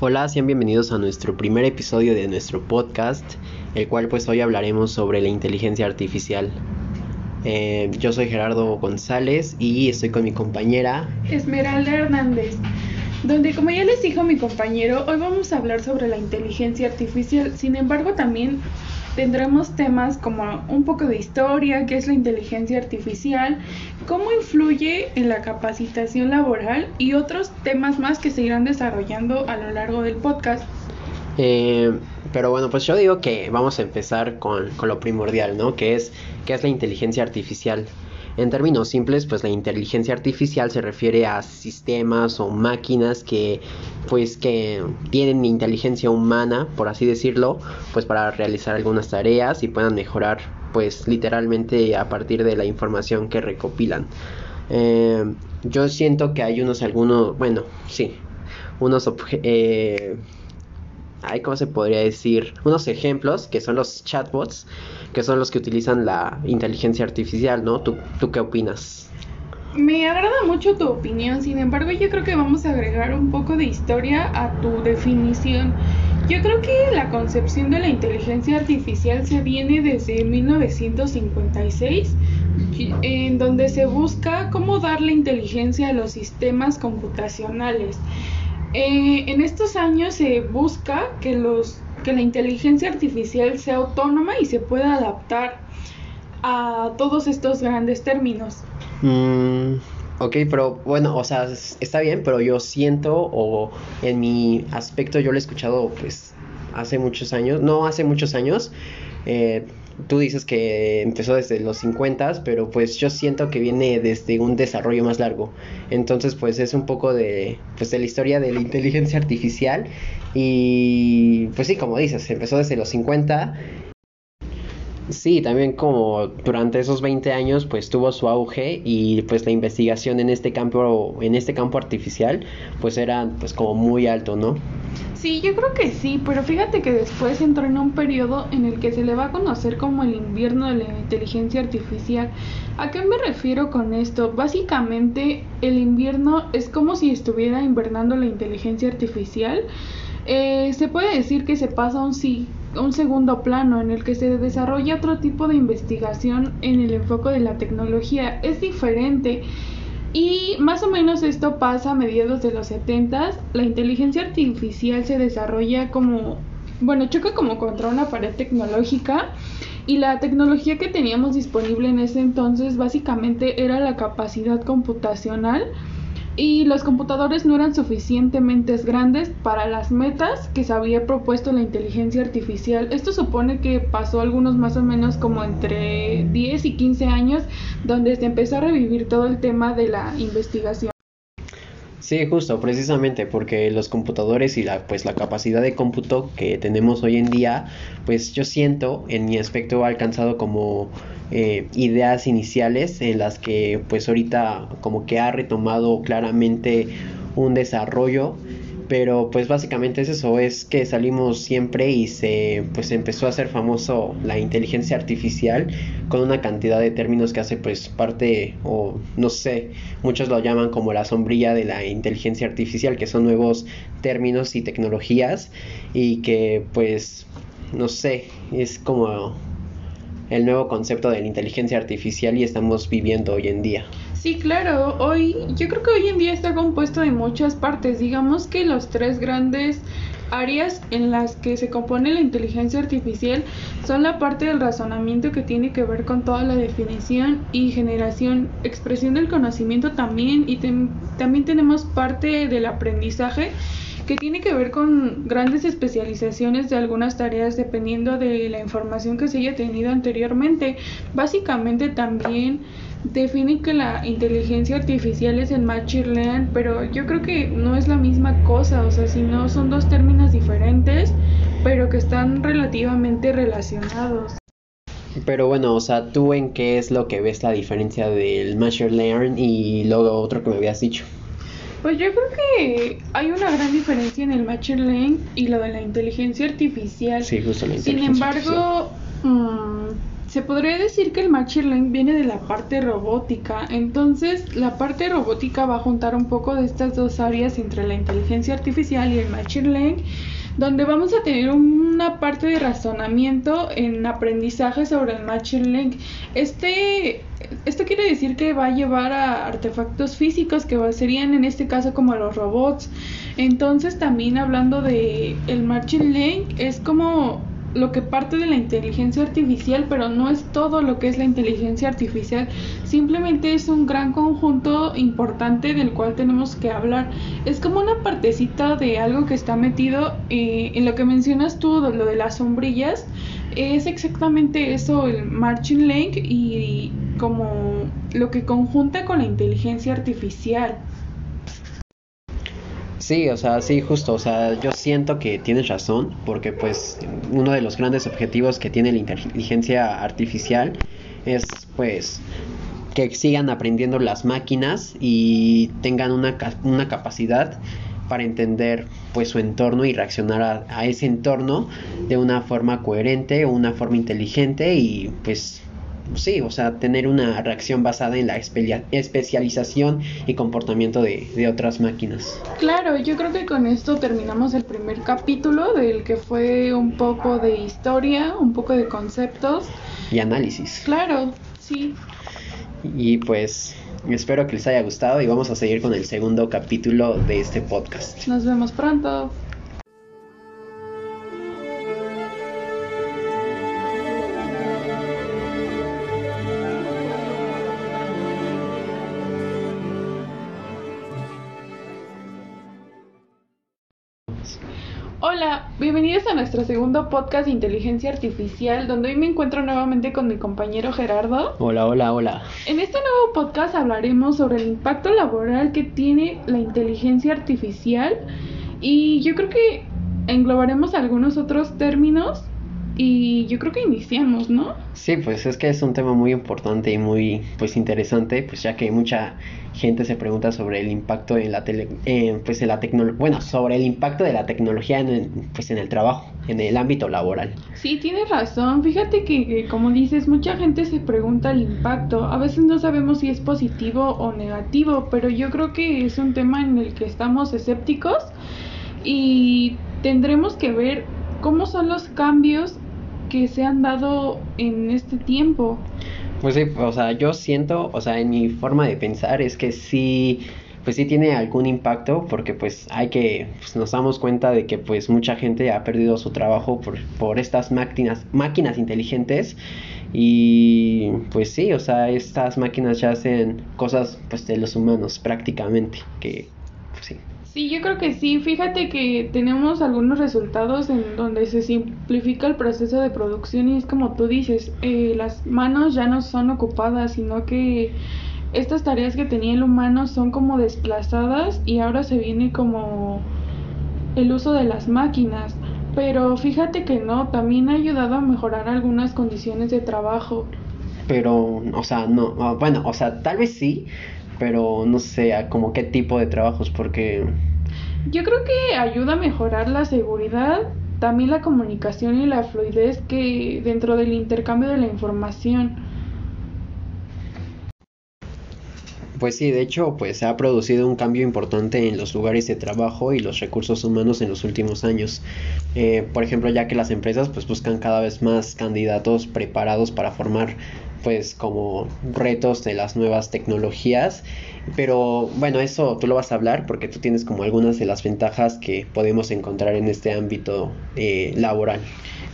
Hola, sean bienvenidos a nuestro primer episodio de nuestro podcast, el cual pues hoy hablaremos sobre la inteligencia artificial. Eh, yo soy Gerardo González y estoy con mi compañera Esmeralda Hernández, donde como ya les dijo mi compañero, hoy vamos a hablar sobre la inteligencia artificial, sin embargo también tendremos temas como un poco de historia, qué es la inteligencia artificial, cómo influye en la capacitación laboral y otros temas más que se irán desarrollando a lo largo del podcast. Eh, pero bueno, pues yo digo que vamos a empezar con, con lo primordial, ¿no? Que es, ¿qué es la inteligencia artificial? En términos simples, pues la inteligencia artificial se refiere a sistemas o máquinas que pues que tienen inteligencia humana, por así decirlo, pues para realizar algunas tareas y puedan mejorar pues literalmente a partir de la información que recopilan. Eh, yo siento que hay unos algunos, bueno, sí, unos eh, ¿cómo se podría decir? Unos ejemplos que son los chatbots, que son los que utilizan la inteligencia artificial, ¿no? ¿Tú, tú qué opinas? Me agrada mucho tu opinión, sin embargo yo creo que vamos a agregar un poco de historia a tu definición. Yo creo que la concepción de la inteligencia artificial se viene desde 1956, en donde se busca cómo darle inteligencia a los sistemas computacionales. Eh, en estos años se busca que, los, que la inteligencia artificial sea autónoma y se pueda adaptar a todos estos grandes términos. Mm, ok, pero bueno, o sea, está bien, pero yo siento, o en mi aspecto yo lo he escuchado pues hace muchos años, no hace muchos años, eh, tú dices que empezó desde los 50, pero pues yo siento que viene desde un desarrollo más largo. Entonces, pues es un poco de, pues, de la historia de la inteligencia artificial y pues sí, como dices, empezó desde los 50 Sí, también como durante esos 20 años pues tuvo su auge y pues la investigación en este campo en este campo artificial pues era pues como muy alto, ¿no? Sí, yo creo que sí, pero fíjate que después entró en un periodo en el que se le va a conocer como el invierno de la inteligencia artificial. ¿A qué me refiero con esto? Básicamente el invierno es como si estuviera invernando la inteligencia artificial. Eh, se puede decir que se pasa un sí un segundo plano en el que se desarrolla otro tipo de investigación en el enfoque de la tecnología. Es diferente. Y más o menos esto pasa a mediados de los 70. La inteligencia artificial se desarrolla como, bueno, choca como contra una pared tecnológica. Y la tecnología que teníamos disponible en ese entonces básicamente era la capacidad computacional y los computadores no eran suficientemente grandes para las metas que se había propuesto la inteligencia artificial. Esto supone que pasó algunos más o menos como entre 10 y 15 años donde se empezó a revivir todo el tema de la investigación. Sí, justo, precisamente porque los computadores y la pues la capacidad de cómputo que tenemos hoy en día, pues yo siento en mi aspecto ha alcanzado como eh, ideas iniciales en las que pues ahorita como que ha retomado claramente un desarrollo pero pues básicamente es eso, es que salimos siempre y se pues empezó a hacer famoso la inteligencia artificial con una cantidad de términos que hace pues parte o no sé, muchos lo llaman como la sombrilla de la inteligencia artificial, que son nuevos términos y tecnologías y que pues no sé, es como el nuevo concepto de la inteligencia artificial y estamos viviendo hoy en día. Sí, claro, hoy yo creo que hoy en día está compuesto de muchas partes. Digamos que los tres grandes áreas en las que se compone la inteligencia artificial son la parte del razonamiento que tiene que ver con toda la definición y generación, expresión del conocimiento también y también tenemos parte del aprendizaje que tiene que ver con grandes especializaciones de algunas tareas dependiendo de la información que se haya tenido anteriormente. Básicamente también define que la inteligencia artificial es el machine learning, pero yo creo que no es la misma cosa, o sea, si no son dos términos diferentes, pero que están relativamente relacionados. Pero bueno, o sea, ¿tú en qué es lo que ves la diferencia del machine learning y luego otro que me habías dicho? Pues yo creo que hay una gran diferencia en el machine learning y lo de la inteligencia artificial. Sí, justo la Sin embargo, mm, se podría decir que el Machine Learning viene de la parte robótica. Entonces, la parte robótica va a juntar un poco de estas dos áreas entre la inteligencia artificial y el Machine Learning, donde vamos a tener una parte de razonamiento en aprendizaje sobre el Machine Learning. Este, esto quiere decir que va a llevar a artefactos físicos que serían en este caso como los robots. Entonces, también hablando de el Machine Learning, es como lo que parte de la inteligencia artificial, pero no es todo lo que es la inteligencia artificial, simplemente es un gran conjunto importante del cual tenemos que hablar. Es como una partecita de algo que está metido eh, en lo que mencionas tú, lo de las sombrillas, es exactamente eso, el marching link y como lo que conjunta con la inteligencia artificial. Sí, o sea, sí, justo, o sea, yo siento que tienes razón, porque pues uno de los grandes objetivos que tiene la inteligencia artificial es pues que sigan aprendiendo las máquinas y tengan una, una capacidad para entender pues su entorno y reaccionar a, a, ese entorno de una forma coherente una forma inteligente y pues sí, o sea, tener una reacción basada en la especialización y comportamiento de, de, otras máquinas. Claro, yo creo que con esto terminamos el primer capítulo del que fue un poco de historia, un poco de conceptos. Y análisis. Claro, sí. Y pues espero que les haya gustado y vamos a seguir con el segundo capítulo de este podcast. Nos vemos pronto. Nuestro segundo podcast de inteligencia artificial, donde hoy me encuentro nuevamente con mi compañero Gerardo. Hola, hola, hola. En este nuevo podcast hablaremos sobre el impacto laboral que tiene la inteligencia artificial y yo creo que englobaremos algunos otros términos y yo creo que iniciamos, ¿no? Sí, pues es que es un tema muy importante y muy pues interesante, pues ya que mucha gente se pregunta sobre el impacto en la tele, eh, pues en la tecnología, bueno, sobre el impacto de la tecnología en el, pues en el trabajo, en el ámbito laboral. Sí, tienes razón. Fíjate que, como dices, mucha gente se pregunta el impacto. A veces no sabemos si es positivo o negativo, pero yo creo que es un tema en el que estamos escépticos y tendremos que ver cómo son los cambios que se han dado en este tiempo. Pues sí, o sea, yo siento, o sea, en mi forma de pensar es que sí, pues sí tiene algún impacto porque pues hay que, pues nos damos cuenta de que pues mucha gente ha perdido su trabajo por, por estas máquinas, máquinas inteligentes y pues sí, o sea, estas máquinas ya hacen cosas pues de los humanos prácticamente, que pues sí. Sí, yo creo que sí. Fíjate que tenemos algunos resultados en donde se simplifica el proceso de producción y es como tú dices, eh, las manos ya no son ocupadas, sino que estas tareas que tenía el humano son como desplazadas y ahora se viene como el uso de las máquinas. Pero fíjate que no, también ha ayudado a mejorar algunas condiciones de trabajo. Pero, o sea, no, ah, bueno, o sea, tal vez sí, pero no sé, como qué tipo de trabajos, porque yo creo que ayuda a mejorar la seguridad, también la comunicación y la fluidez que dentro del intercambio de la información. Pues sí, de hecho, pues se ha producido un cambio importante en los lugares de trabajo y los recursos humanos en los últimos años. Eh, por ejemplo, ya que las empresas pues buscan cada vez más candidatos preparados para formar pues como retos de las nuevas tecnologías. Pero bueno, eso tú lo vas a hablar porque tú tienes como algunas de las ventajas que podemos encontrar en este ámbito eh, laboral.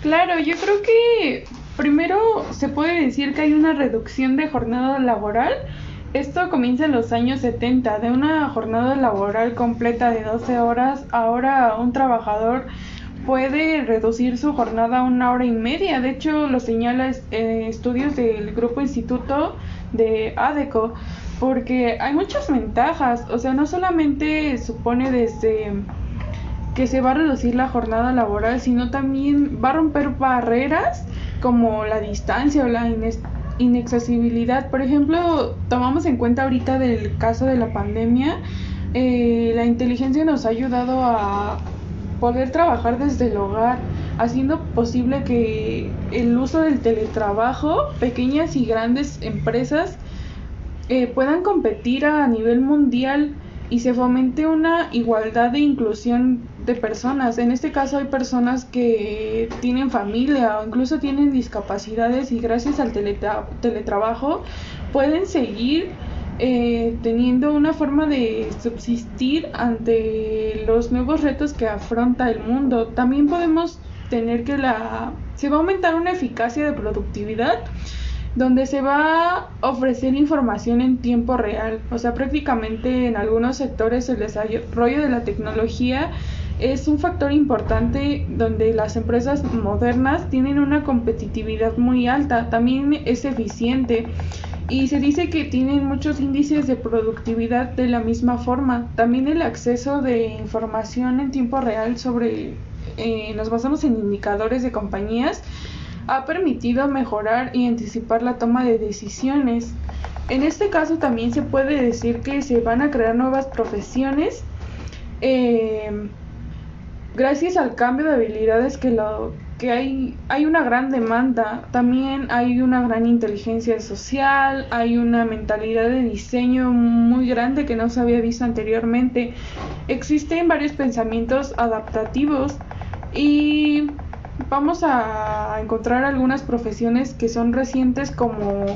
Claro, yo creo que primero se puede decir que hay una reducción de jornada laboral. Esto comienza en los años 70, de una jornada laboral completa de 12 horas, ahora un trabajador puede reducir su jornada a una hora y media. De hecho, lo señala eh, estudios del Grupo Instituto de ADECO, porque hay muchas ventajas. O sea, no solamente supone desde que se va a reducir la jornada laboral, sino también va a romper barreras como la distancia o la inaccesibilidad. Por ejemplo, tomamos en cuenta ahorita del caso de la pandemia, eh, la inteligencia nos ha ayudado a poder trabajar desde el hogar. haciendo posible que el uso del teletrabajo, pequeñas y grandes empresas eh, puedan competir a nivel mundial y se fomente una igualdad e inclusión de personas. En este caso hay personas que tienen familia o incluso tienen discapacidades y gracias al teletrabajo pueden seguir eh, teniendo una forma de subsistir ante los nuevos retos que afronta el mundo. También podemos tener que la se va a aumentar una eficacia de productividad donde se va a ofrecer información en tiempo real. O sea, prácticamente en algunos sectores el desarrollo de la tecnología es un factor importante donde las empresas modernas tienen una competitividad muy alta, también es eficiente y se dice que tienen muchos índices de productividad de la misma forma. También el acceso de información en tiempo real sobre, eh, nos basamos en indicadores de compañías, ha permitido mejorar y anticipar la toma de decisiones. En este caso también se puede decir que se van a crear nuevas profesiones eh, gracias al cambio de habilidades que, lo, que hay, hay una gran demanda, también hay una gran inteligencia social, hay una mentalidad de diseño muy grande que no se había visto anteriormente. Existen varios pensamientos adaptativos y vamos a encontrar algunas profesiones que son recientes como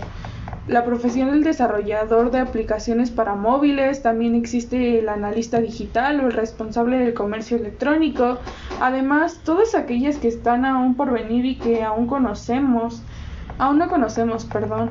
la profesión del desarrollador de aplicaciones para móviles, también existe el analista digital o el responsable del comercio electrónico, además todas aquellas que están aún por venir y que aún conocemos, aún no conocemos, perdón.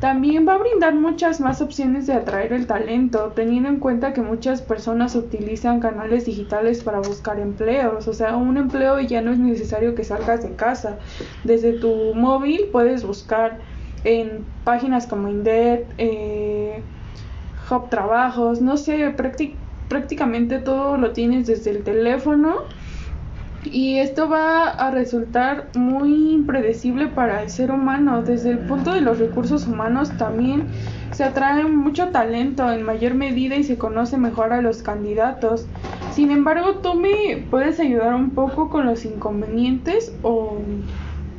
También va a brindar muchas más opciones de atraer el talento, teniendo en cuenta que muchas personas utilizan canales digitales para buscar empleos, o sea, un empleo ya no es necesario que salgas de casa, desde tu móvil puedes buscar en páginas como Indeed, eh, Hub Trabajos, no sé, prácticamente todo lo tienes desde el teléfono y esto va a resultar muy impredecible para el ser humano. Desde el punto de los recursos humanos también se atrae mucho talento en mayor medida y se conoce mejor a los candidatos. Sin embargo, tú me puedes ayudar un poco con los inconvenientes o,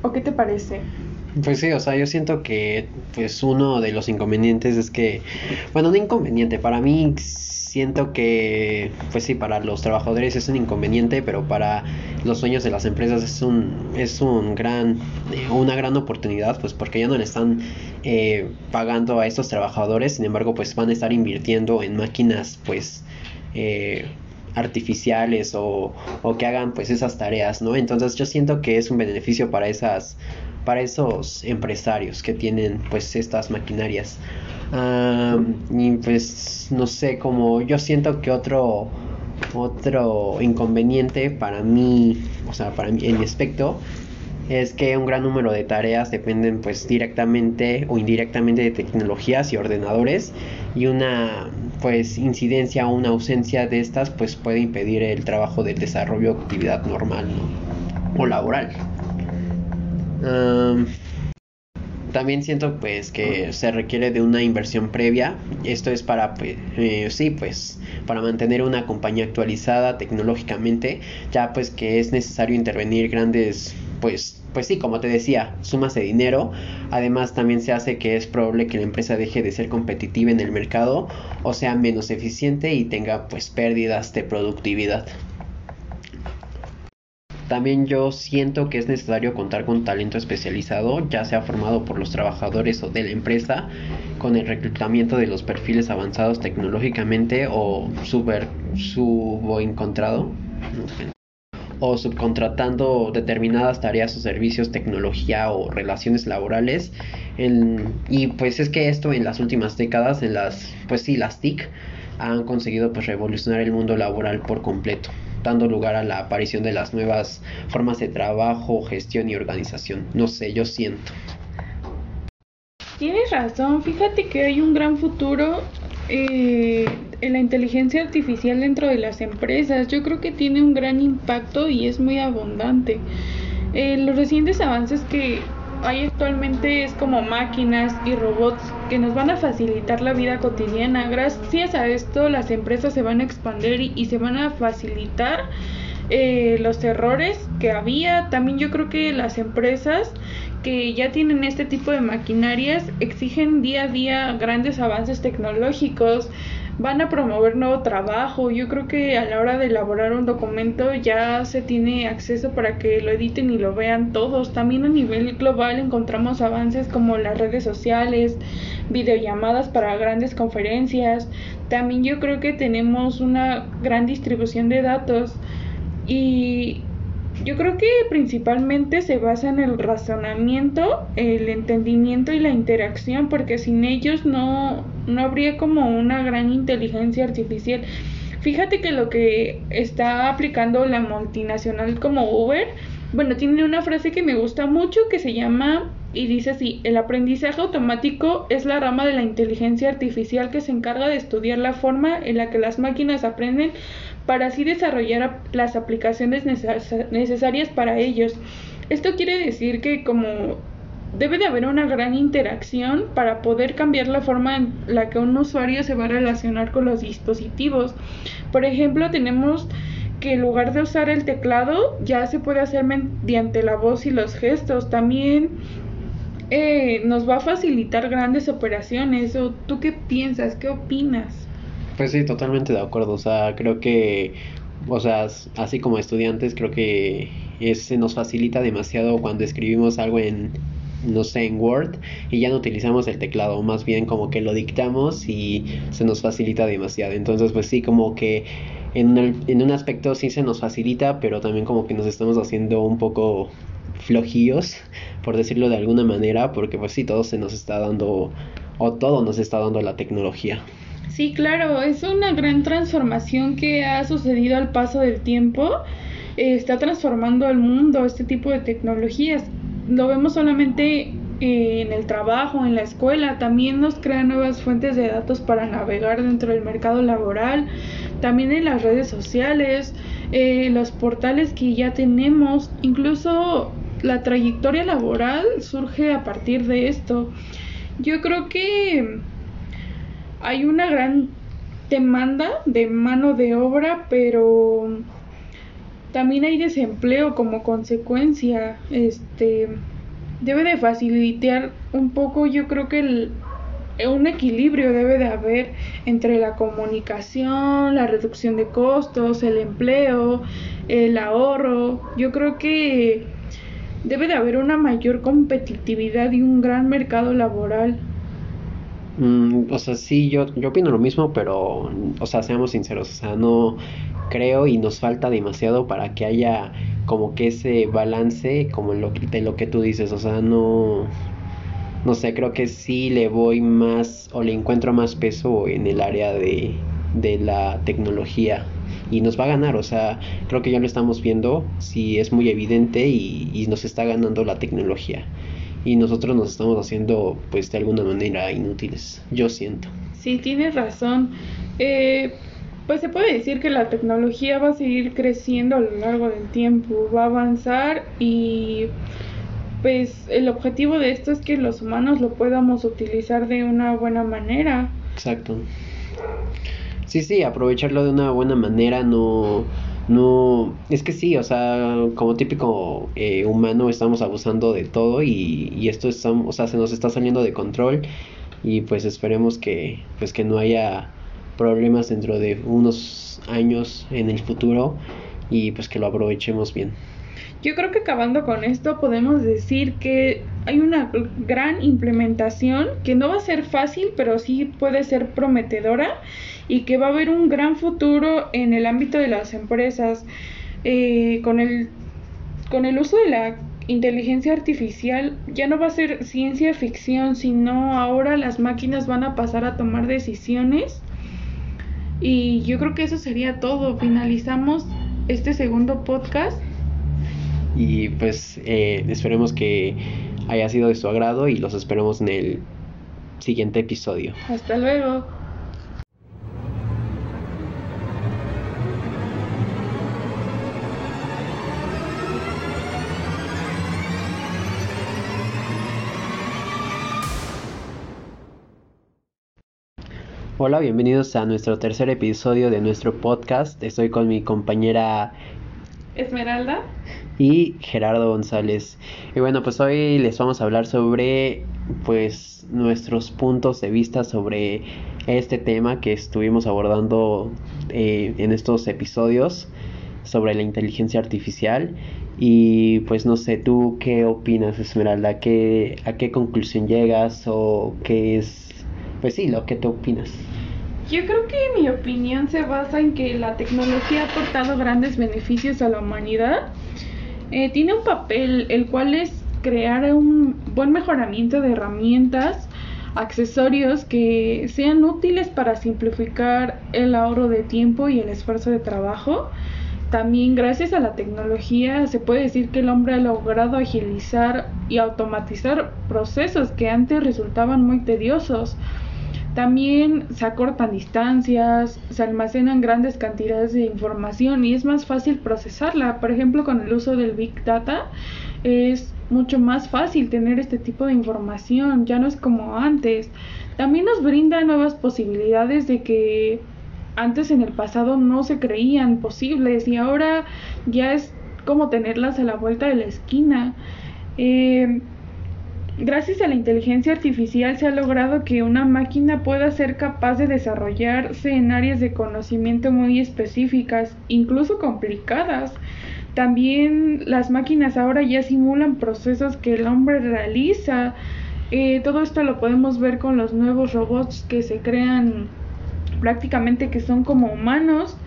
o qué te parece? Pues sí, o sea, yo siento que pues uno de los inconvenientes es que, bueno, no inconveniente, para mí siento que, pues sí, para los trabajadores es un inconveniente, pero para los dueños de las empresas es un, es un gran, eh, una gran oportunidad, pues porque ya no le están eh, pagando a estos trabajadores, sin embargo, pues van a estar invirtiendo en máquinas, pues, eh, artificiales o, o que hagan pues esas tareas, ¿no? Entonces yo siento que es un beneficio para esas para esos empresarios que tienen pues estas maquinarias. Y pues no sé como yo siento que otro otro inconveniente para mí o sea para mí en mi aspecto es que un gran número de tareas dependen pues directamente o indirectamente de tecnologías y ordenadores y una pues incidencia o una ausencia de estas pues puede impedir el trabajo del desarrollo de actividad normal o laboral también siento pues que se requiere de una inversión previa. Esto es para pues eh, sí pues para mantener una compañía actualizada tecnológicamente, ya pues que es necesario intervenir grandes pues pues sí, como te decía, sumas de dinero. Además, también se hace que es probable que la empresa deje de ser competitiva en el mercado o sea menos eficiente y tenga pues pérdidas de productividad. También yo siento que es necesario contar con talento especializado, ya sea formado por los trabajadores o de la empresa, con el reclutamiento de los perfiles avanzados tecnológicamente o super subencontrado o subcontratando determinadas tareas o servicios, tecnología o relaciones laborales. y pues es que esto en las últimas décadas, en las, pues sí, las TIC, han conseguido pues revolucionar el mundo laboral por completo dando lugar a la aparición de las nuevas formas de trabajo, gestión y organización. No sé, yo siento. Tienes razón, fíjate que hay un gran futuro eh, en la inteligencia artificial dentro de las empresas. Yo creo que tiene un gran impacto y es muy abundante. Eh, los recientes avances que hay actualmente es como máquinas y robots que nos van a facilitar la vida cotidiana. Gracias a esto las empresas se van a expandir y, se van a facilitar eh, los errores que había. También yo creo que las empresas que ya tienen este tipo de maquinarias exigen día a día grandes avances tecnológicos, van a promover nuevo trabajo. Yo creo que a la hora de elaborar un documento ya se tiene acceso para que lo editen y lo vean todos. También a nivel global encontramos avances como las redes sociales, videollamadas para grandes conferencias. También yo creo que tenemos una gran distribución de datos y yo creo que principalmente se basa en el razonamiento, el entendimiento y la interacción, porque sin ellos no, no habría como una gran inteligencia artificial. Fíjate que lo que está aplicando la multinacional como Uber, bueno, tiene una frase que me gusta mucho que se llama y dice así, el aprendizaje automático es la rama de la inteligencia artificial que se encarga de estudiar la forma en la que las máquinas aprenden para así desarrollar las aplicaciones necesarias para ellos. Esto quiere decir que como debe de haber una gran interacción para poder cambiar la forma en la que un usuario se va a relacionar con los dispositivos. Por ejemplo, tenemos que en lugar de usar el teclado ya se puede hacer mediante la voz y los gestos. También eh, nos va a facilitar grandes operaciones. ¿O tú qué piensas? ¿Qué opinas? Pues sí, totalmente de acuerdo. O sea, creo que, o sea, así como estudiantes, creo que se nos facilita demasiado cuando escribimos algo en, no sé, en Word y ya no utilizamos el teclado, más bien como que lo dictamos y se nos facilita demasiado. Entonces, pues sí, como que en, en un aspecto sí se nos facilita, pero también como que nos estamos haciendo un poco flojillos, por decirlo de alguna manera, porque pues sí, todo se nos está dando, o todo nos está dando la tecnología. Sí, claro, es una gran transformación que ha sucedido al paso del tiempo. Eh, está transformando el mundo este tipo de tecnologías. Lo vemos solamente eh, en el trabajo, en la escuela, también nos crea nuevas fuentes de datos para navegar dentro del mercado laboral, también en las redes sociales, eh, los portales que ya tenemos, incluso la trayectoria laboral surge a partir de esto. Yo creo que hay una gran demanda de mano de obra, pero también hay desempleo como consecuencia. Este debe de facilitar un poco, yo creo que el, un equilibrio debe de haber entre la comunicación, la reducción de costos, el empleo, el ahorro. Yo creo que debe de haber una mayor competitividad y un gran mercado laboral. Mm, o sea, sí, yo, yo opino lo mismo, pero, o sea, seamos sinceros, o sea, no creo y nos falta demasiado para que haya como que ese balance como lo, de lo que tú dices, o sea, no, no sé, creo que sí le voy más o le encuentro más peso en el área de, de la tecnología y nos va a ganar, o sea, creo que ya lo estamos viendo, sí es muy evidente y, y nos está ganando la tecnología y nosotros nos estamos haciendo pues de alguna manera inútiles, yo siento. Sí, tienes razón. Eh, pues se puede decir que la tecnología va a seguir creciendo a lo largo del tiempo, va a avanzar y pues el objetivo de esto es que los humanos lo podamos utilizar de una buena manera. Exacto. Sí, sí, aprovecharlo de una buena manera, no no, es que sí, o sea, como típico eh, humano estamos abusando de todo y, y esto está, o sea, se nos está saliendo de control y pues esperemos que, pues que no haya problemas dentro de unos años en el futuro y pues que lo aprovechemos bien. Yo creo que acabando con esto podemos decir que hay una gran implementación que no va a ser fácil, pero sí puede ser prometedora y que va a haber un gran futuro en el ámbito de las empresas. Eh, con el con el uso de la inteligencia artificial ya no va a ser ciencia ficción sino ahora las máquinas van a pasar a tomar decisiones. Y yo creo que eso sería todo. Finalizamos este segundo podcast y pues eh, esperemos que haya sido de su agrado y los esperamos en el siguiente episodio hasta luego Hola, bienvenidos a nuestro tercer episodio de nuestro podcast. Estoy con mi compañera Esmeralda. Y Gerardo González. Y bueno, pues hoy les vamos a hablar sobre pues nuestros puntos de vista sobre este tema que estuvimos abordando eh, en estos episodios sobre la inteligencia artificial y pues no sé, ¿tú qué opinas, Esmeralda? ¿Qué, ¿A qué conclusión llegas o qué es, pues sí, lo que tú opinas? Yo creo que mi opinión se basa en que la tecnología ha aportado grandes beneficios a la humanidad. Eh, tiene un papel el cual es crear un buen mejoramiento de herramientas, accesorios que sean útiles para simplificar el ahorro de tiempo y el esfuerzo de trabajo también gracias a la tecnología se puede decir que el hombre ha logrado agilizar y automatizar procesos que antes resultaban muy tediosos. También se acortan distancias, se almacenan grandes cantidades de información y es más fácil procesarla. Por ejemplo, con el uso del Big Data es mucho más fácil tener este tipo de información, ya no es como antes. También nos brinda nuevas posibilidades de que antes en el pasado no se creían posibles y ahora ya es como tenerlas a la vuelta de la esquina. Eh, gracias a la inteligencia artificial se ha logrado que una máquina pueda ser capaz de desarrollarse en áreas de conocimiento muy específicas, incluso complicadas. También las máquinas ahora ya simulan procesos que el hombre realiza. Eh, todo esto lo podemos ver con los nuevos robots que se crean prácticamente que son como humanos.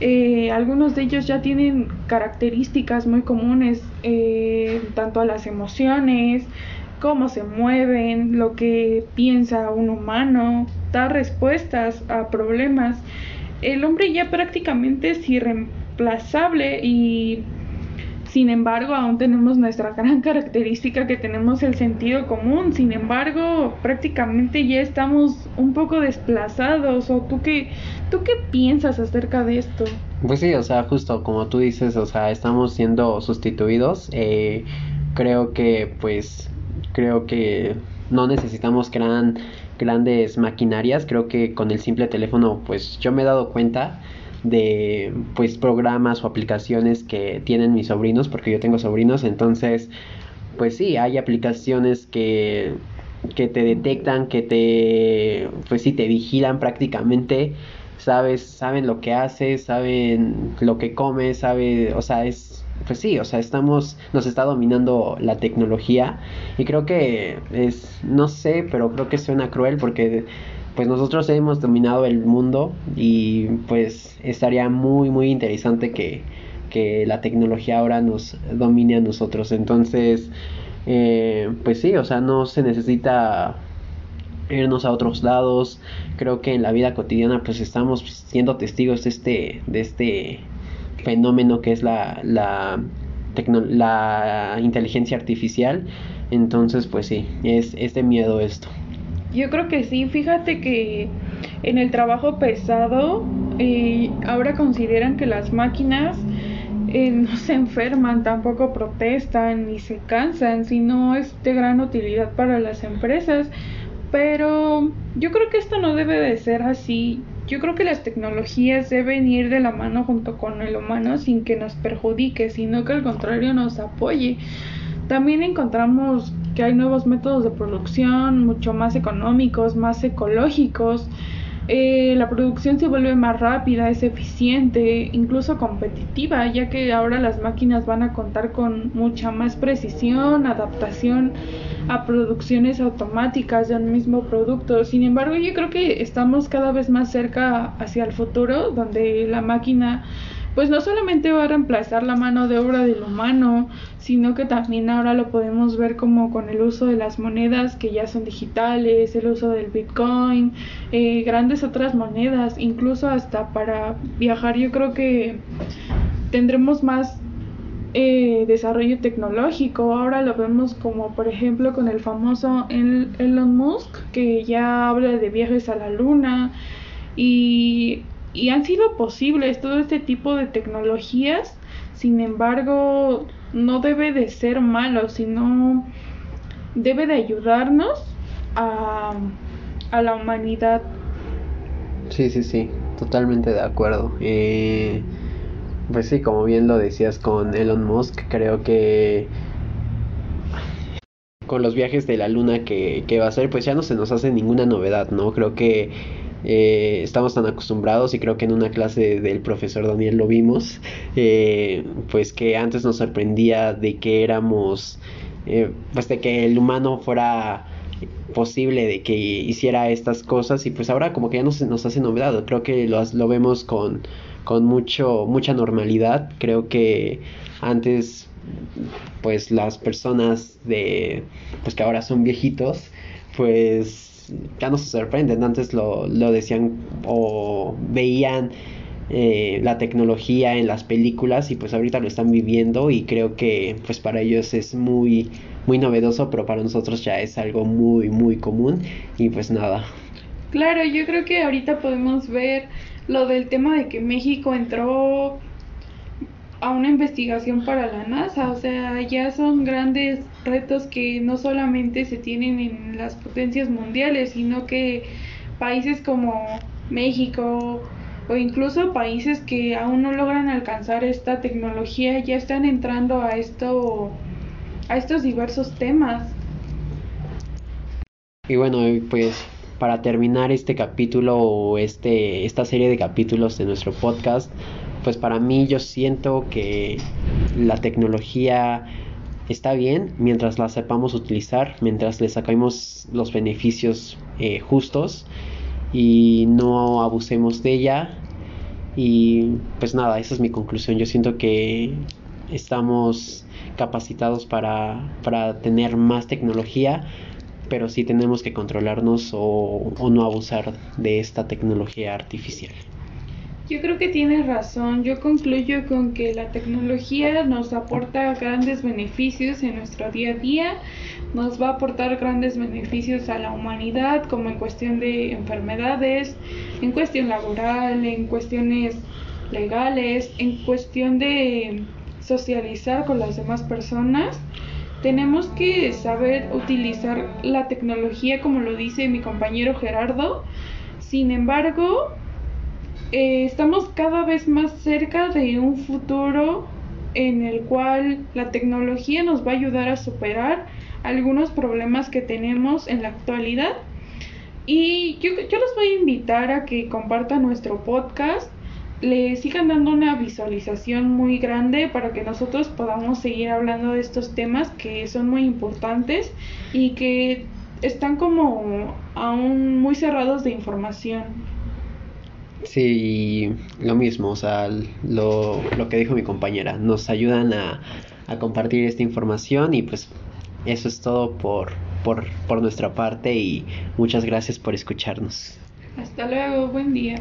Eh, algunos de ellos ya tienen características muy comunes, eh, tanto a las emociones, cómo se mueven, lo que piensa un humano, dar respuestas a problemas. El hombre ya prácticamente es irreemplazable y sin embargo, aún tenemos nuestra gran característica que tenemos el sentido común. Sin embargo, prácticamente ya estamos un poco desplazados. ¿O tú qué, tú qué piensas acerca de esto? Pues sí, o sea, justo como tú dices, o sea, estamos siendo sustituidos. Eh, creo que, pues, creo que no necesitamos gran, grandes maquinarias. Creo que con el simple teléfono, pues, yo me he dado cuenta de pues programas o aplicaciones que tienen mis sobrinos porque yo tengo sobrinos entonces pues sí hay aplicaciones que que te detectan que te pues sí te vigilan prácticamente sabes saben lo que haces saben lo que comes sabe o sea es pues sí o sea estamos nos está dominando la tecnología y creo que es no sé pero creo que suena cruel porque pues nosotros hemos dominado el mundo y pues estaría muy muy interesante que, la tecnología ahora nos domine a nosotros. Entonces eh, pues sí o sea no se necesita irnos a otros lados. Creo que en la vida cotidiana pues estamos siendo testigos de este de este fenómeno que es la la, la inteligencia artificial entonces pues sí es, es de miedo esto yo creo que sí, fíjate que en el trabajo pesado eh, ahora consideran que las máquinas eh, no se enferman, tampoco protestan ni se cansan, sino es de gran utilidad para las empresas. Pero yo creo que esto no debe de ser así. Yo creo que las tecnologías deben ir de la mano junto con el humano sin que nos perjudique, sino que al contrario nos apoye. También encontramos que hay nuevos métodos de producción mucho más económicos, más ecológicos. Eh, la producción se vuelve más rápida, es eficiente, incluso competitiva, ya que ahora las máquinas van a contar con mucha más precisión, adaptación a producciones automáticas de un mismo producto. Sin embargo, yo creo que estamos cada vez más cerca hacia el futuro, donde la máquina pues no solamente va a reemplazar la mano de obra del humano, sino que también ahora lo podemos ver como con el uso de las monedas que ya son digitales, el uso del Bitcoin, eh, grandes otras monedas, incluso hasta para viajar yo creo que tendremos más eh, desarrollo tecnológico. Ahora lo vemos como por ejemplo con el famoso Elon Musk que ya habla de viajes a la luna y y han sido posibles todo este tipo de tecnologías, sin embargo, no debe de ser malo, sino debe de ayudarnos a, a la humanidad. Sí, sí, sí, totalmente de acuerdo. Eh, Pues sí, como bien lo decías con Elon Musk, creo que con los viajes de la luna que, que va a hacer, pues ya no se nos hace ninguna novedad, ¿no? Creo que eh, estamos tan acostumbrados y creo que en una clase del profesor Daniel lo vimos, eh, pues que antes nos sorprendía de que éramos, eh, pues de que el humano fuera posible de que hiciera estas cosas y pues ahora como que ya no se nos hace novedad, creo que lo, lo vemos con, con mucho, mucha normalidad, creo que antes pues las personas de pues que ahora son viejitos pues ya no se sorprenden, antes lo, lo decían o veían eh, la tecnología en las películas y pues ahorita lo están viviendo y creo que pues para ellos es muy muy novedoso pero para nosotros ya es algo muy muy común. Y pues nada. Claro yo creo que ahorita podemos ver lo del tema de que México entró a una investigación para la NASA. O sea, ya son grandes retos que no solamente se tienen en las potencias mundiales, sino que países como México o incluso países que aún no logran alcanzar esta tecnología ya están entrando a esto a estos diversos temas. Y bueno, pues para terminar este capítulo o este esta serie de capítulos de nuestro podcast, pues para mí yo siento que la tecnología está bien mientras la sepamos utilizar, mientras le sacamos los beneficios eh, justos y no abusemos de ella. Y pues nada, esa es mi conclusión. Yo siento que estamos capacitados para, para tener más tecnología, pero sí tenemos que controlarnos o, no abusar de esta tecnología artificial. Yo creo que tienes razón. Yo concluyo con que la tecnología nos aporta grandes beneficios en nuestro día a día, nos va a aportar grandes beneficios a la humanidad, como en cuestión de enfermedades, en cuestión laboral, en cuestiones legales, en cuestión de socializar con las demás personas. Tenemos que saber utilizar la tecnología como lo dice mi compañero Gerardo. Sin embargo, eh, estamos cada vez más cerca de un futuro en el cual la tecnología nos va a ayudar a superar algunos problemas que tenemos en la actualidad. Y yo, yo los voy a invitar a que compartan nuestro podcast, le sigan dando una visualización muy grande para que nosotros podamos seguir hablando de estos temas que son muy importantes y que están como aún muy cerrados de información. Sí, lo mismo, o sea, lo, lo que dijo mi compañera, nos ayudan a, a, compartir esta información y pues eso es todo por, por, por nuestra parte y muchas gracias por escucharnos. Hasta luego, buen día.